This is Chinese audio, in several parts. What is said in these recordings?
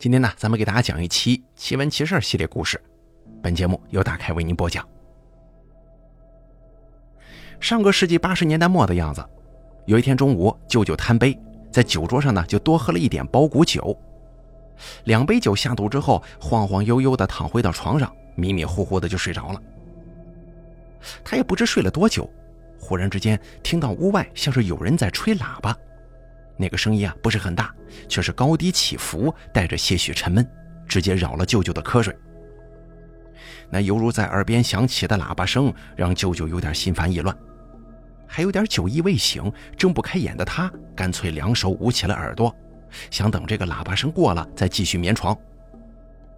今天呢，咱们给大家讲一期奇闻奇事系列故事。本节目由大凯为您播讲。上个世纪八十年代末的样子，有一天中午，舅舅贪杯，在酒桌上呢就多喝了一点包谷酒。两杯酒下肚之后，晃晃悠悠的躺回到床上，迷迷糊糊的就睡着了。他也不知睡了多久，忽然之间听到屋外像是有人在吹喇叭。那个声音啊不是很大，却是高低起伏，带着些许沉闷，直接扰了舅舅的瞌睡。那犹如在耳边响起的喇叭声，让舅舅有点心烦意乱，还有点酒意未醒，睁不开眼的他，干脆两手捂起了耳朵，想等这个喇叭声过了再继续眠床。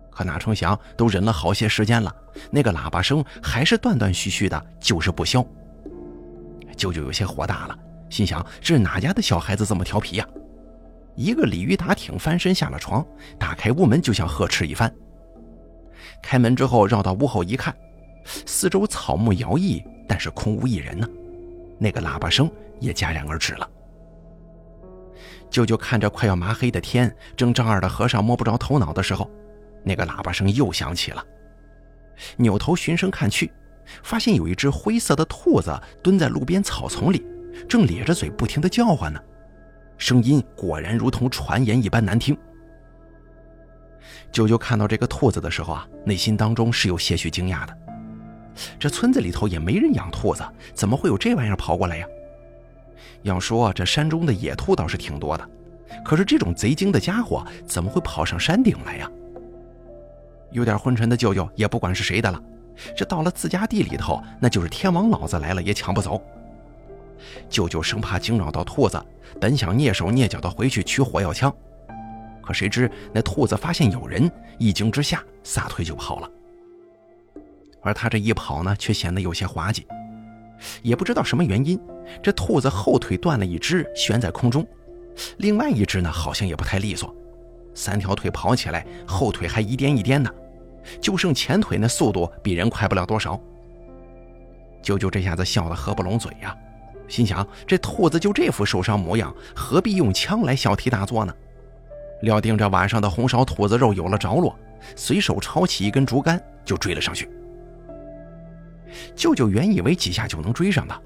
可哪成想，都忍了好些时间了，那个喇叭声还是断断续续的，就是不消。舅舅有些火大了。心想：是哪家的小孩子这么调皮呀？一个鲤鱼打挺，翻身下了床，打开屋门就想呵斥一番。开门之后，绕到屋后一看，四周草木摇曳，但是空无一人呢。那个喇叭声也戛然而止了。舅舅看着快要麻黑的天，正丈二的和尚摸不着头脑的时候，那个喇叭声又响起了。扭头循声看去，发现有一只灰色的兔子蹲在路边草丛里。正咧着嘴不停地叫唤呢，声音果然如同传言一般难听。舅舅看到这个兔子的时候啊，内心当中是有些许惊讶的。这村子里头也没人养兔子，怎么会有这玩意儿跑过来呀？要说这山中的野兔倒是挺多的，可是这种贼精的家伙怎么会跑上山顶来呀？有点昏沉的舅舅也不管是谁的了，这到了自家地里头，那就是天王老子来了也抢不走。舅舅生怕惊扰到兔子，本想蹑手蹑脚的回去取火药枪，可谁知那兔子发现有人，一惊之下撒腿就跑了。而他这一跑呢，却显得有些滑稽，也不知道什么原因，这兔子后腿断了一只，悬在空中，另外一只呢，好像也不太利索，三条腿跑起来，后腿还一颠一颠的，就剩前腿那速度比人快不了多少。舅舅这下子笑得合不拢嘴呀。心想：这兔子就这副受伤模样，何必用枪来小题大做呢？料定这晚上的红烧兔子肉有了着落，随手抄起一根竹竿就追了上去。舅舅原以为几下就能追上的，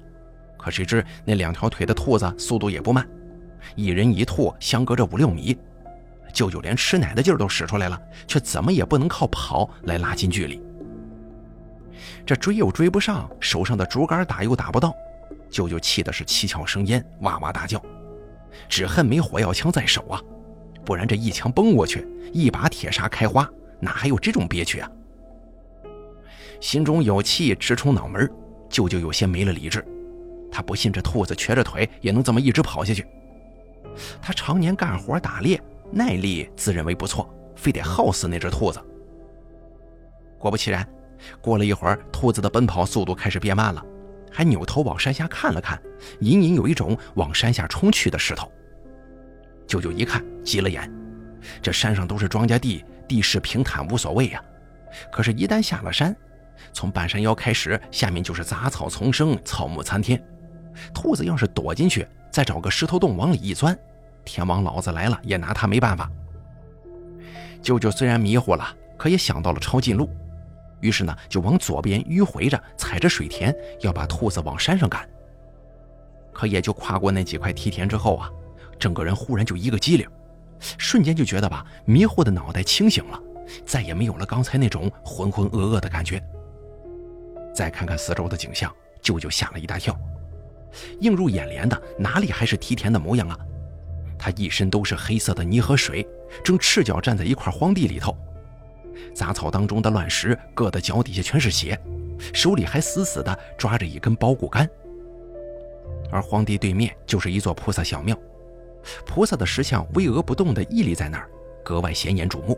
可谁知那两条腿的兔子速度也不慢，一人一兔相隔着五六米，舅舅连吃奶的劲儿都使出来了，却怎么也不能靠跑来拉近距离。这追又追不上，手上的竹竿打又打不到。舅舅气的是七窍生烟，哇哇大叫，只恨没火药枪在手啊，不然这一枪崩过去，一把铁砂开花，哪还有这种憋屈啊？心中有气直冲脑门，舅舅有些没了理智。他不信这兔子瘸着腿也能这么一直跑下去。他常年干活打猎，耐力自认为不错，非得耗死那只兔子。果不其然，过了一会儿，兔子的奔跑速度开始变慢了。还扭头往山下看了看，隐隐有一种往山下冲去的势头。舅舅一看，急了眼。这山上都是庄稼地，地势平坦无所谓呀。可是，一旦下了山，从半山腰开始，下面就是杂草丛生，草木参天。兔子要是躲进去，再找个石头洞往里一钻，天王老子来了也拿他没办法。舅舅虽然迷糊了，可也想到了抄近路。于是呢，就往左边迂回着，踩着水田，要把兔子往山上赶。可也就跨过那几块梯田之后啊，整个人忽然就一个机灵，瞬间就觉得吧，迷糊的脑袋清醒了，再也没有了刚才那种浑浑噩噩的感觉。再看看四周的景象，舅舅吓了一大跳，映入眼帘的哪里还是梯田的模样啊？他一身都是黑色的泥和水，正赤脚站在一块荒地里头。杂草当中的乱石，硌得脚底下全是血，手里还死死地抓着一根包谷杆。而荒地对面就是一座菩萨小庙，菩萨的石像巍峨不动地屹立在那儿，格外显眼瞩目。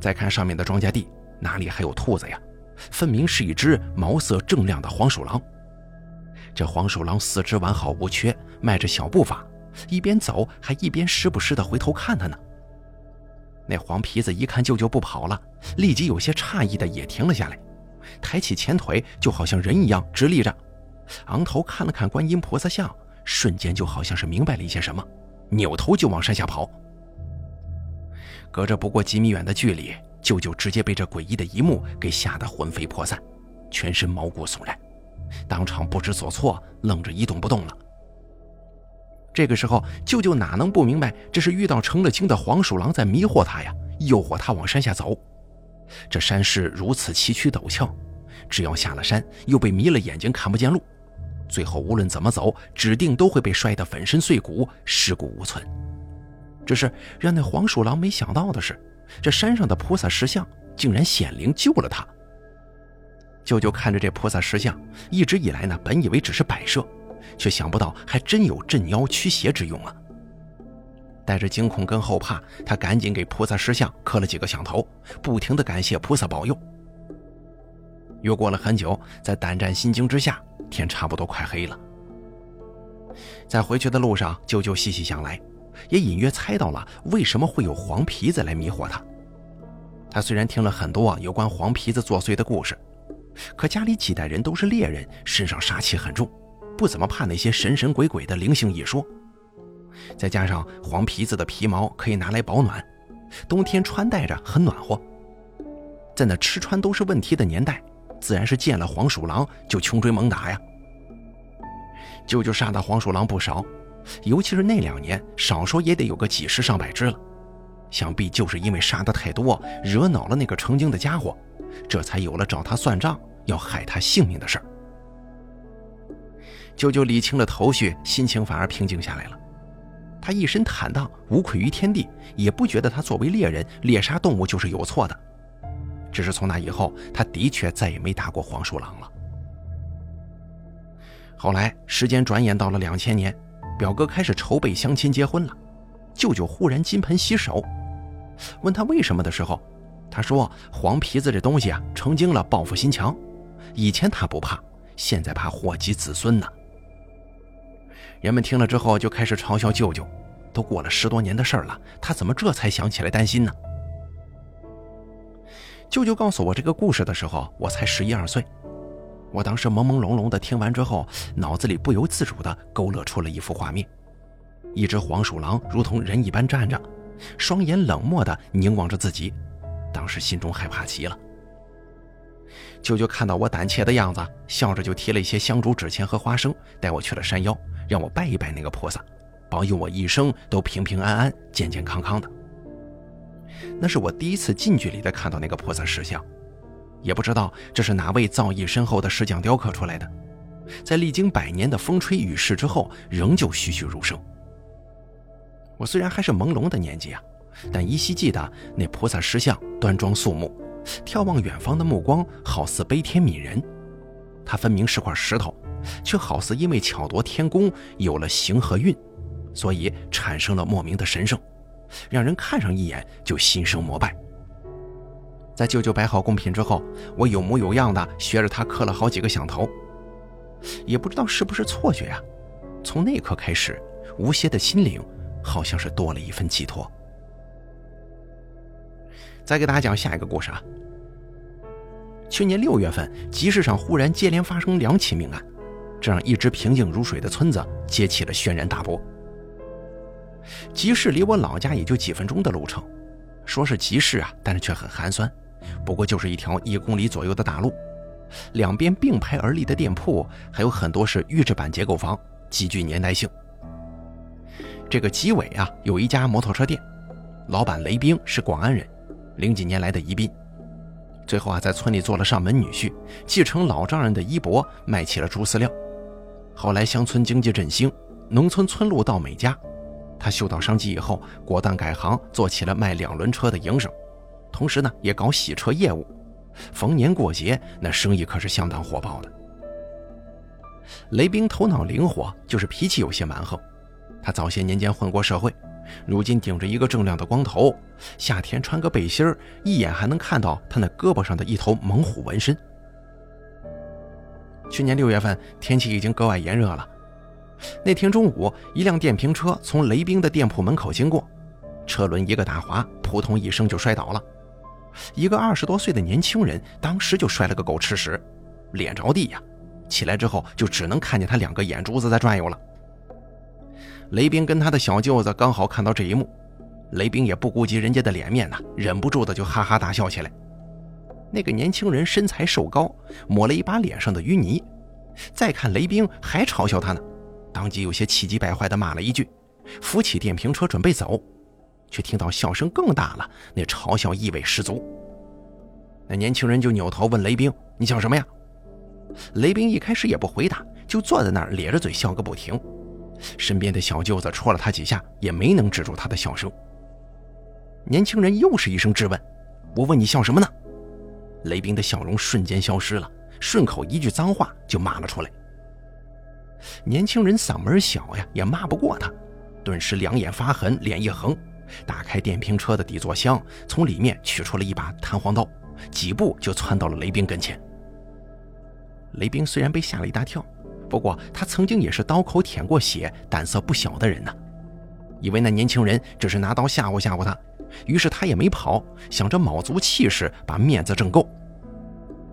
再看上面的庄稼地，哪里还有兔子呀？分明是一只毛色正亮的黄鼠狼。这黄鼠狼四肢完好无缺，迈着小步伐，一边走还一边时不时地回头看他呢。那黄皮子一看舅舅不跑了，立即有些诧异的也停了下来，抬起前腿就好像人一样直立着，昂头看了看观音菩萨像，瞬间就好像是明白了一些什么，扭头就往山下跑。隔着不过几米远的距离，舅舅直接被这诡异的一幕给吓得魂飞魄散，全身毛骨悚然，当场不知所措，愣着一动不动了。这个时候，舅舅哪能不明白这是遇到成了精的黄鼠狼在迷惑他呀，诱惑他往山下走。这山势如此崎岖陡峭，只要下了山，又被迷了眼睛，看不见路，最后无论怎么走，指定都会被摔得粉身碎骨，尸骨无存。只是让那黄鼠狼没想到的是，这山上的菩萨石像竟然显灵救了他。舅舅看着这菩萨石像，一直以来呢，本以为只是摆设，却想不到还真有镇妖驱邪之用啊！带着惊恐跟后怕，他赶紧给菩萨石像磕了几个响头，不停的感谢菩萨保佑。又过了很久，在胆战心惊之下，天差不多快黑了。在回去的路上，舅舅细细想来。也隐约猜到了为什么会有黄皮子来迷惑他。他虽然听了很多有关黄皮子作祟的故事，可家里几代人都是猎人，身上杀气很重，不怎么怕那些神神鬼鬼的灵性一说。再加上黄皮子的皮毛可以拿来保暖，冬天穿戴着很暖和。在那吃穿都是问题的年代，自然是见了黄鼠狼就穷追猛打呀。舅舅杀的黄鼠狼不少。尤其是那两年，少说也得有个几十上百只了。想必就是因为杀的太多，惹恼了那个成精的家伙，这才有了找他算账、要害他性命的事儿。舅舅理清了头绪，心情反而平静下来了。他一身坦荡，无愧于天地，也不觉得他作为猎人猎杀动物就是有错的。只是从那以后，他的确再也没打过黄鼠狼了。后来，时间转眼到了两千年。表哥开始筹备相亲结婚了，舅舅忽然金盆洗手，问他为什么的时候，他说黄皮子这东西啊成精了，报复心强，以前他不怕，现在怕祸及子孙呢。人们听了之后就开始嘲笑舅舅，都过了十多年的事儿了，他怎么这才想起来担心呢？舅舅告诉我这个故事的时候，我才十一二岁。我当时朦朦胧胧的听完之后，脑子里不由自主的勾勒出了一幅画面：一只黄鼠狼如同人一般站着，双眼冷漠的凝望着自己。当时心中害怕极了。舅舅看到我胆怯的样子，笑着就提了一些香烛、纸钱和花生，带我去了山腰，让我拜一拜那个菩萨，保佑我一生都平平安安、健健康康的。那是我第一次近距离的看到那个菩萨石像。也不知道这是哪位造诣深厚的石匠雕刻出来的，在历经百年的风吹雨势之后，仍旧栩栩如生。我虽然还是朦胧的年纪啊，但依稀记得那菩萨石像端庄肃穆，眺望远方的目光好似悲天悯人。它分明是块石头，却好似因为巧夺天工有了形和韵，所以产生了莫名的神圣，让人看上一眼就心生膜拜。在舅舅摆好贡品之后，我有模有样的学着他磕了好几个响头。也不知道是不是错觉呀，从那刻开始，吴邪的心灵好像是多了一份寄托。再给大家讲下一个故事啊。去年六月份，集市上忽然接连发生两起命案，这让一直平静如水的村子揭起了轩然大波。集市离我老家也就几分钟的路程，说是集市啊，但是却很寒酸。不过就是一条一公里左右的大路，两边并排而立的店铺还有很多是预制板结构房，极具年代性。这个集尾啊，有一家摩托车店，老板雷兵是广安人，零几年来的宜宾，最后啊在村里做了上门女婿，继承老丈人的衣钵，卖起了猪饲料。后来乡村经济振兴，农村村路到美家，他嗅到商机以后，果断改行，做起了卖两轮车的营生。同时呢，也搞洗车业务，逢年过节那生意可是相当火爆的。雷兵头脑灵活，就是脾气有些蛮横。他早些年间混过社会，如今顶着一个锃亮的光头，夏天穿个背心，一眼还能看到他那胳膊上的一头猛虎纹身。去年六月份，天气已经格外炎热了。那天中午，一辆电瓶车从雷兵的店铺门口经过，车轮一个打滑，扑通一声就摔倒了。一个二十多岁的年轻人当时就摔了个狗吃屎，脸着地呀！起来之后就只能看见他两个眼珠子在转悠了。雷兵跟他的小舅子刚好看到这一幕，雷兵也不顾及人家的脸面呐，忍不住的就哈哈大笑起来。那个年轻人身材瘦高，抹了一把脸上的淤泥，再看雷兵还嘲笑他呢，当即有些气急败坏的骂了一句，扶起电瓶车准备走，却听到笑声更大了，那嘲笑意味十足。那年轻人就扭头问雷兵：“你笑什么呀？”雷兵一开始也不回答，就坐在那儿咧着嘴笑个不停。身边的小舅子戳了他几下，也没能止住他的笑声。年轻人又是一声质问：“我问你笑什么呢？”雷兵的笑容瞬间消失了，顺口一句脏话就骂了出来。年轻人嗓门小呀，也骂不过他，顿时两眼发狠，脸一横，打开电瓶车的底座箱，从里面取出了一把弹簧刀，几步就窜到了雷兵跟前。雷兵虽然被吓了一大跳，不过他曾经也是刀口舔过血、胆色不小的人呢，以为那年轻人只是拿刀吓唬吓唬他。于是他也没跑，想着卯足气势把面子挣够。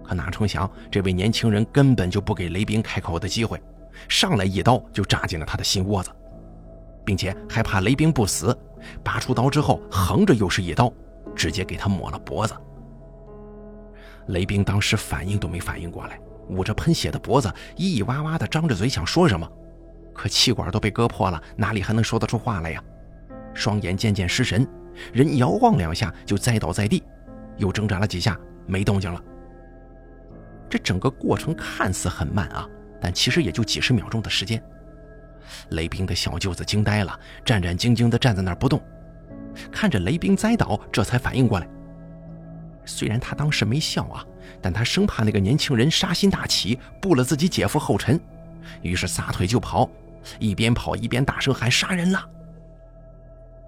可哪成想，这位年轻人根本就不给雷兵开口的机会，上来一刀就扎进了他的心窝子，并且还怕雷兵不死，拔出刀之后横着又是一刀，直接给他抹了脖子。雷兵当时反应都没反应过来，捂着喷血的脖子，咿咿哇哇的张着嘴想说什么，可气管都被割破了，哪里还能说得出话来呀？双眼渐渐失神。人摇晃两下就栽倒在地，又挣扎了几下没动静了。这整个过程看似很慢啊，但其实也就几十秒钟的时间。雷兵的小舅子惊呆了，战战兢兢地站在那儿不动，看着雷兵栽倒，这才反应过来。虽然他当时没笑啊，但他生怕那个年轻人杀心大起，步了自己姐夫后尘，于是撒腿就跑，一边跑一边大声喊：“杀人了！”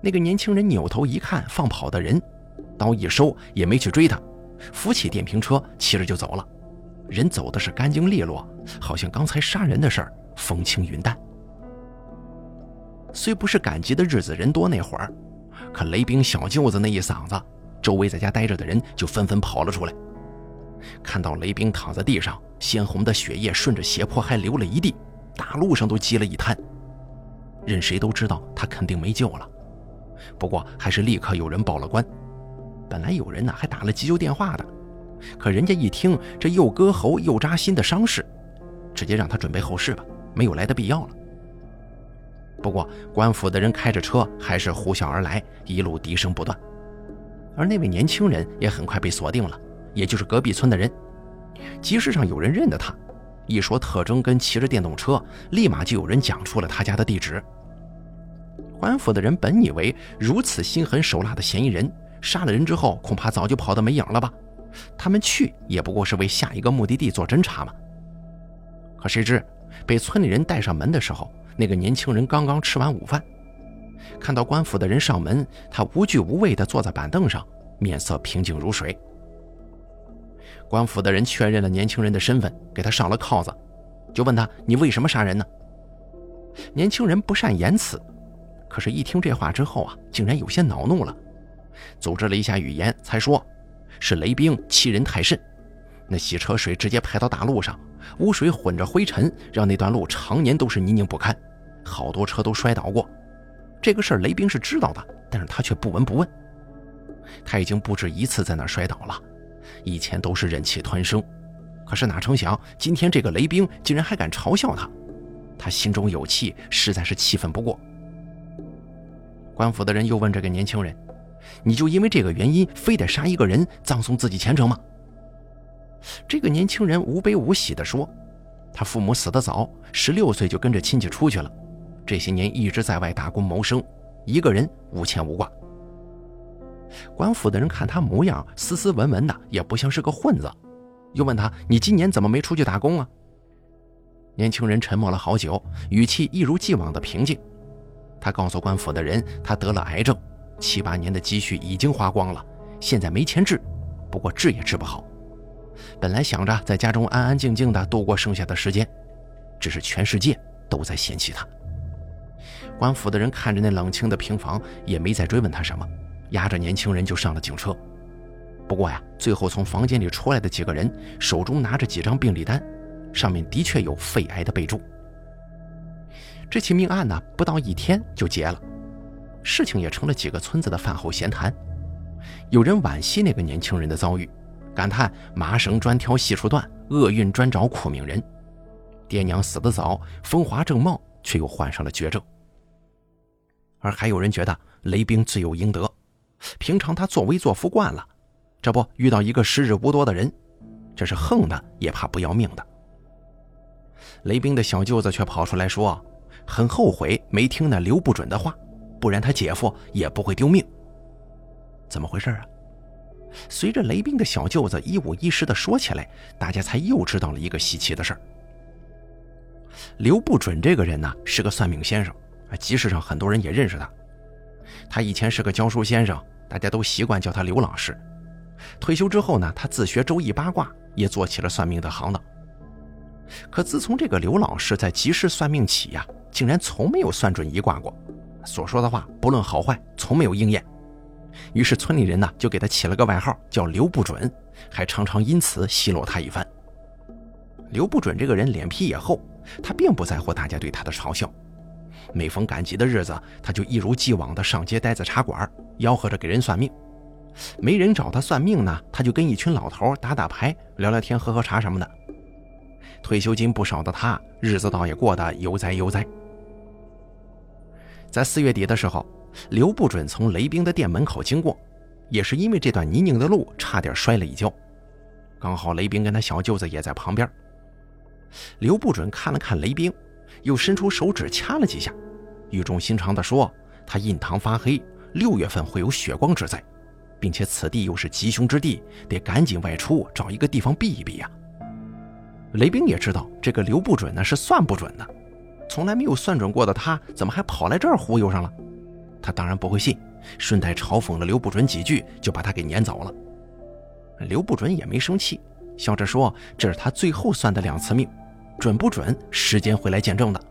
那个年轻人扭头一看，放跑的人，刀一收，也没去追他，扶起电瓶车，骑着就走了。人走的是干净利落，好像刚才杀人的事儿风轻云淡。虽不是赶集的日子人多那会儿，可雷兵小舅子那一嗓子，周围在家待着的人就纷纷跑了出来。看到雷兵躺在地上，鲜红的血液顺着斜坡还流了一地，大路上都积了一滩。任谁都知道他肯定没救了。不过还是立刻有人报了官。本来有人呢还打了急救电话的，可人家一听这又割喉又扎心的伤势，直接让他准备后事吧，没有来的必要了。不过官府的人开着车还是呼啸而来，一路笛声不断。而那位年轻人也很快被锁定了，也就是隔壁村的人。集市上有人认得他，一说特征跟骑着电动车，立马就有人讲出了他家的地址。官府的人本以为如此心狠手辣的嫌疑人杀了人之后，恐怕早就跑得没影了吧？他们去也不过是为下一个目的地做侦查嘛。可谁知被村里人带上门的时候，那个年轻人刚刚吃完午饭，看到官府的人上门，他无惧无畏地坐在板凳上，面色平静如水。官府的人确认了年轻人的身份，给他上了铐子，就问他：“你为什么杀人呢？”年轻人不善言辞。可是，一听这话之后啊，竟然有些恼怒了，组织了一下语言，才说：“是雷兵欺人太甚，那洗车水直接排到大路上，污水混着灰尘，让那段路常年都是泥泞不堪，好多车都摔倒过。这个事儿雷兵是知道的，但是他却不闻不问。他已经不止一次在那摔倒了，以前都是忍气吞声，可是哪成想，今天这个雷兵竟然还敢嘲笑他，他心中有气，实在是气愤不过。”官府的人又问这个年轻人：“你就因为这个原因，非得杀一个人，葬送自己前程吗？”这个年轻人无悲无喜地说：“他父母死得早，十六岁就跟着亲戚出去了，这些年一直在外打工谋生，一个人无牵无挂。”官府的人看他模样斯斯文文的，也不像是个混子，又问他：“你今年怎么没出去打工啊？”年轻人沉默了好久，语气一如既往的平静。他告诉官府的人，他得了癌症，七八年的积蓄已经花光了，现在没钱治，不过治也治不好。本来想着在家中安安静静的度过剩下的时间，只是全世界都在嫌弃他。官府的人看着那冷清的平房，也没再追问他什么，押着年轻人就上了警车。不过呀，最后从房间里出来的几个人手中拿着几张病历单，上面的确有肺癌的备注。这起命案呢，不到一天就结了。事情也成了几个村子的饭后闲谈。有人惋惜那个年轻人的遭遇，感叹麻绳专挑细处断，厄运专找苦命人。爹娘死得早，风华正茂，却又患上了绝症。而还有人觉得雷兵罪有应得，平常他作威作福惯了，这不遇到一个时日无多的人，这是横的也怕不要命的。雷兵的小舅子却跑出来说，很后悔没听那刘不准的话，不然他姐夫也不会丢命。怎么回事啊？随着雷兵的小舅子一五一十的说起来，大家才又知道了一个稀奇的事儿。刘不准这个人呢，是个算命先生。啊，集市上很多人也认识他。他以前是个教书先生，大家都习惯叫他刘老师。退休之后呢，他自学周易八卦，也做起了算命的行当。可自从这个刘老师在集市算命起呀，竟然从没有算准一卦过，所说的话不论好坏，从没有应验。于是村里人呢，就给他起了个外号，叫刘不准，还常常因此奚落他一番。刘不准这个人脸皮也厚，他并不在乎大家对他的嘲笑。每逢赶集的日子，他就一如既往地上街待在茶馆，吆喝着给人算命。没人找他算命呢，他就跟一群老头打打牌、聊聊天、喝喝茶什么的。退休金不少的他，日子倒也过得悠哉悠哉。在四月底的时候，刘不准从雷兵的店门口经过，也是因为这段泥泞的路，差点摔了一跤。刚好雷兵跟他小舅子也在旁边。刘不准看了看雷兵。又伸出手指掐了几下，语重心长地说：“他印堂发黑，六月份会有血光之灾，并且此地又是吉凶之地，得赶紧外出找一个地方避一避呀。”雷兵也知道这个刘不准呢是算不准的，从来没有算准过的他，怎么还跑来这儿忽悠上了？他当然不会信，顺带嘲讽了刘不准几句，就把他给撵走了。刘不准也没生气，笑着说：“这是他最后算的两次命。”准不准？时间会来见证的，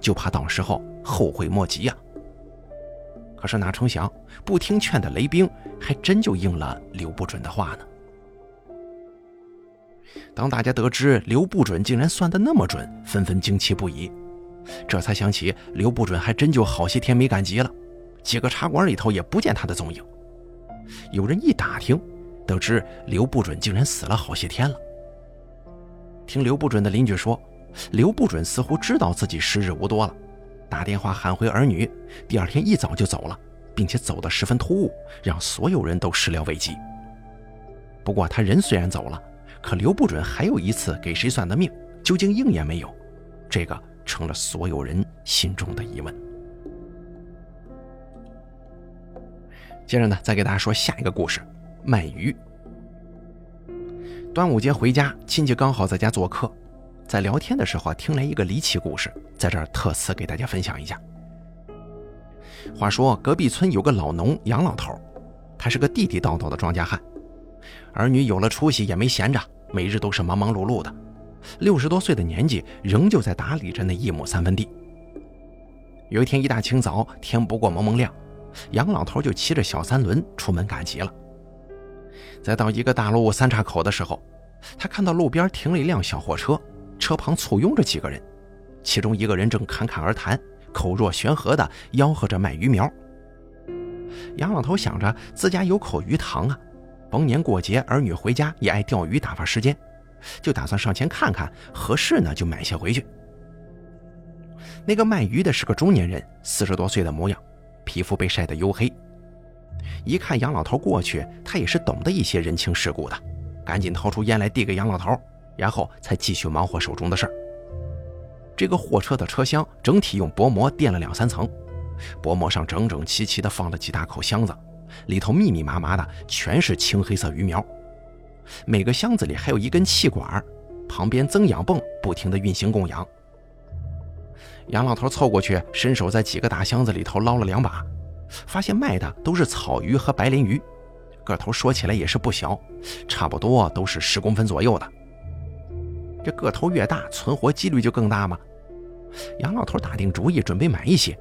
就怕到时候后悔莫及呀。可是哪成想，不听劝的雷兵还真就应了刘不准的话呢。当大家得知刘不准竟然算得那么准，纷纷惊奇不已。这才想起刘不准还真就好些天没赶集了，几个茶馆里头也不见他的踪影。有人一打听，得知刘不准竟然死了好些天了。听刘不准的邻居说。刘不准似乎知道自己时日无多了，打电话喊回儿女，第二天一早就走了，并且走得十分突兀，让所有人都始料未及。不过他人虽然走了，可刘不准还有一次给谁算的命，究竟应验没有？这个成了所有人心中的疑问。接着呢，再给大家说下一个故事：卖鱼。端午节回家，亲戚刚好在家做客。在聊天的时候啊听来一个离奇故事，在这儿特此给大家分享一下。话说隔壁村有个老农杨老头，他是个地地道道的庄稼汉，儿女有了出息也没闲着，每日都是忙忙碌碌的。六十多岁的年纪，仍旧在打理着那一亩三分地。有一天一大清早，天不过蒙蒙亮，杨老头就骑着小三轮出门赶集了。在到一个大路三岔口的时候，他看到路边停了一辆小货车。车旁簇拥着几个人，其中一个人正侃侃而谈，口若悬河地吆喝着卖鱼苗。杨老头想着自家有口鱼塘啊，逢年过节儿女回家也爱钓鱼打发时间，就打算上前看看，合适呢就买些回去。那个卖鱼的是个中年人，四十多岁的模样，皮肤被晒得黝黑。一看杨老头过去，他也是懂得一些人情世故的，赶紧掏出烟来递给杨老头。然后才继续忙活手中的事儿。这个货车的车厢整体用薄膜垫了两三层，薄膜上整整齐齐地放了几大口箱子，里头密密麻麻的全是青黑色鱼苗。每个箱子里还有一根气管，旁边增氧泵不停地运行供氧。杨老头凑过去，伸手在几个大箱子里头捞了两把，发现卖的都是草鱼和白鲢鱼，个头说起来也是不小，差不多都是十公分左右的。这个头越大，存活几率就更大吗？杨老头打定主意，准备买一些。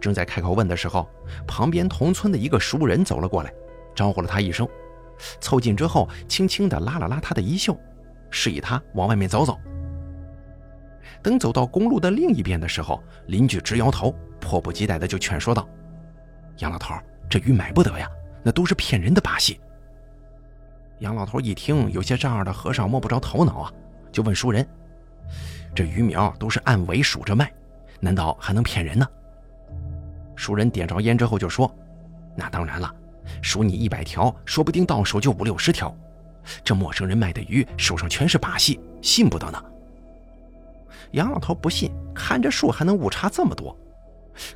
正在开口问的时候，旁边同村的一个熟人走了过来，招呼了他一声，凑近之后，轻轻地拉了拉他的衣袖，示意他往外面走走。等走到公路的另一边的时候，邻居直摇头，迫不及待地就劝说道：“杨老头，这鱼买不得呀，那都是骗人的把戏。杨老头一听，有些丈二的和尚摸不着头脑啊，就问熟人：“这鱼苗都是按尾数着卖，难道还能骗人呢？”熟人点着烟之后就说：“那当然了，数你一百条，说不定到手就五六十条。这陌生人卖的鱼，手上全是把戏，信不得呢。”杨老头不信，看这数还能误差这么多，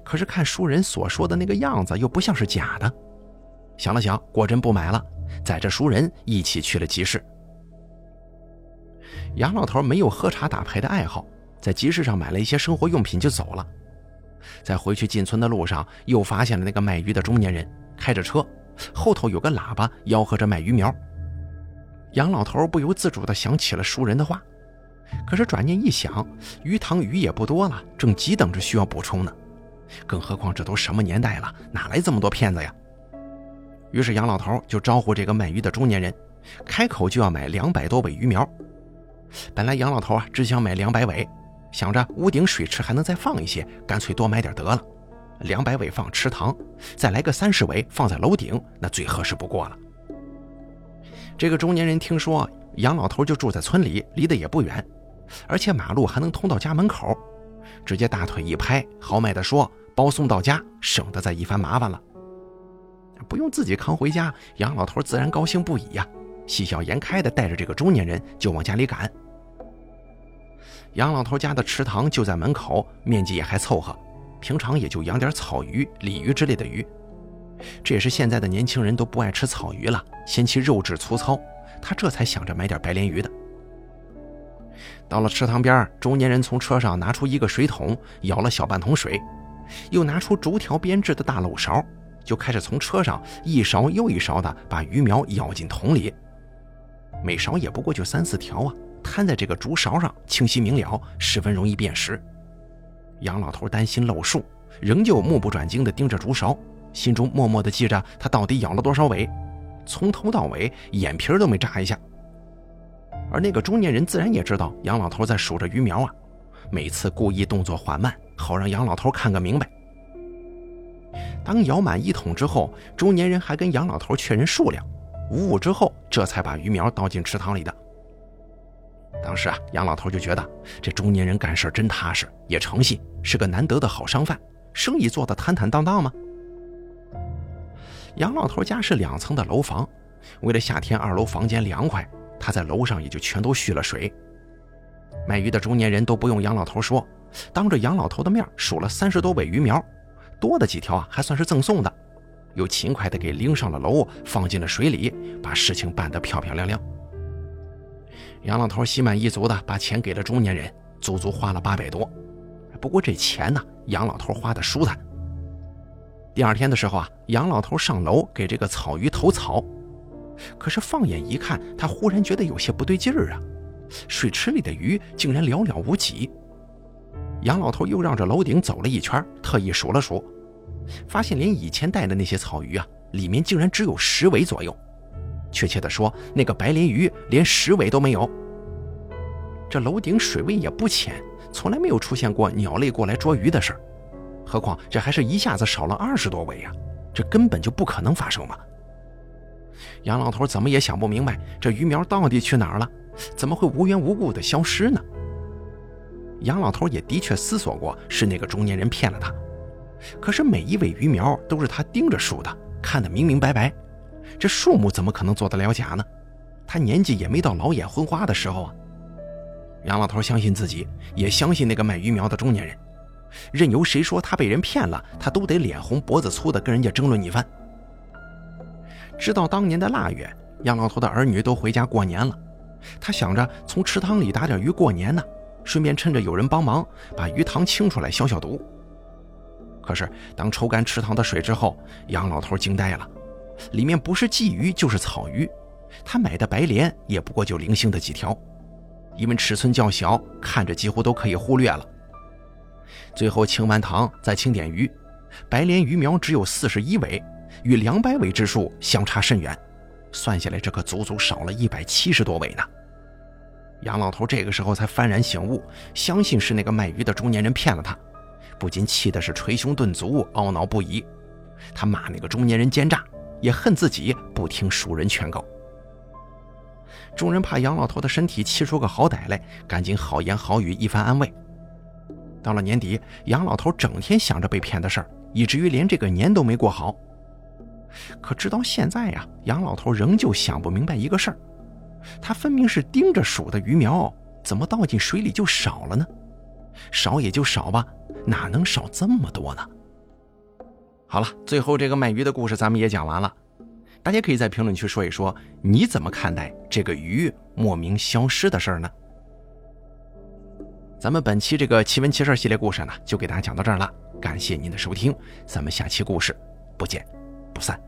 可是看熟人所说的那个样子，又不像是假的。想了想，果真不买了。载着熟人一起去了集市。杨老头没有喝茶打牌的爱好，在集市上买了一些生活用品就走了。在回去进村的路上，又发现了那个卖鱼的中年人开着车，后头有个喇叭吆喝着卖鱼苗。杨老头不由自主地想起了熟人的话，可是转念一想，鱼塘鱼也不多了，正急等着需要补充呢。更何况这都什么年代了，哪来这么多骗子呀？于是杨老头就招呼这个卖鱼的中年人，开口就要买两百多尾鱼苗。本来杨老头啊只想买两百尾，想着屋顶水池还能再放一些，干脆多买点得了。两百尾放池塘，再来个三十尾放在楼顶，那最合适不过了。这个中年人听说杨老头就住在村里，离得也不远，而且马路还能通到家门口，直接大腿一拍，豪迈地说：“包送到家，省得再一番麻烦了。”不用自己扛回家，杨老头自然高兴不已呀，喜笑颜开的带着这个中年人就往家里赶。杨老头家的池塘就在门口，面积也还凑合，平常也就养点草鱼、鲤鱼之类的鱼。这也是现在的年轻人都不爱吃草鱼了，嫌弃肉质粗糙，他这才想着买点白鲢鱼的。到了池塘边，中年人从车上拿出一个水桶，舀了小半桶水，又拿出竹条编制的大漏勺。就开始从车上一勺又一勺的把鱼苗舀进桶里，每勺也不过就三四条啊，摊在这个竹勺上，清晰明了，十分容易辨识。杨老头担心漏数，仍旧目不转睛地盯着竹勺，心中默默地记着他到底咬了多少尾，从头到尾眼皮都没眨一下。而那个中年人自然也知道杨老头在数着鱼苗啊，每次故意动作缓慢，好让杨老头看个明白。当舀满一桶之后，中年人还跟杨老头确认数量，五五之后，这才把鱼苗倒进池塘里的。当时啊，杨老头就觉得这中年人干事真踏实，也诚信，是个难得的好商贩，生意做得坦坦荡荡吗？杨老头家是两层的楼房，为了夏天二楼房间凉快，他在楼上也就全都蓄了水。卖鱼的中年人都不用杨老头说，当着杨老头的面数了三十多尾鱼苗。多的几条啊，还算是赠送的，又勤快的给拎上了楼，放进了水里，把事情办得漂漂亮亮。杨老头心满意足的把钱给了中年人，足足花了八百多。不过这钱呢，杨老头花的舒坦。第二天的时候啊，杨老头上楼给这个草鱼投草，可是放眼一看，他忽然觉得有些不对劲儿啊，水池里的鱼竟然寥寥无几。杨老头又绕着楼顶走了一圈，特意数了数，发现连以前带的那些草鱼啊，里面竟然只有十尾左右。确切的说，那个白鲢鱼连十尾都没有。这楼顶水位也不浅，从来没有出现过鸟类过来捉鱼的事儿。何况这还是一下子少了二十多尾呀，这根本就不可能发生嘛！杨老头怎么也想不明白，这鱼苗到底去哪儿了？怎么会无缘无故的消失呢？杨老头也的确思索过，是那个中年人骗了他。可是每一尾鱼苗都是他盯着数的，看得明明白白，这数目怎么可能做得了假呢？他年纪也没到老眼昏花的时候啊。杨老头相信自己，也相信那个卖鱼苗的中年人，任由谁说他被人骗了，他都得脸红脖子粗的跟人家争论一番。直到当年的腊月，杨老头的儿女都回家过年了，他想着从池塘里打点鱼过年呢。顺便趁着有人帮忙，把鱼塘清出来消消毒。可是当抽干池塘的水之后，杨老头惊呆了，里面不是鲫鱼就是草鱼，他买的白鲢也不过就零星的几条，因为尺寸较小，看着几乎都可以忽略了。最后清完塘再清点鱼，白鲢鱼苗只有四十一尾，与两百尾之数相差甚远，算下来这可足足少了一百七十多尾呢。杨老头这个时候才幡然醒悟，相信是那个卖鱼的中年人骗了他，不禁气的是捶胸顿足，懊恼不已。他骂那个中年人奸诈，也恨自己不听熟人劝告。众人怕杨老头的身体气出个好歹来，赶紧好言好语一番安慰。到了年底，杨老头整天想着被骗的事儿，以至于连这个年都没过好。可直到现在呀，杨老头仍旧想不明白一个事儿：他分明是盯着数的鱼苗，怎么倒进水里就少了呢？少也就少吧，哪能少这么多呢？好了，最后这个卖鱼的故事咱们也讲完了。大家可以在评论区说一说，你怎么看待这个鱼莫名消失的事儿呢？咱们本期这个奇闻奇事系列故事呢，就给大家讲到这儿了。感谢您的收听，咱们下期故事不见不散。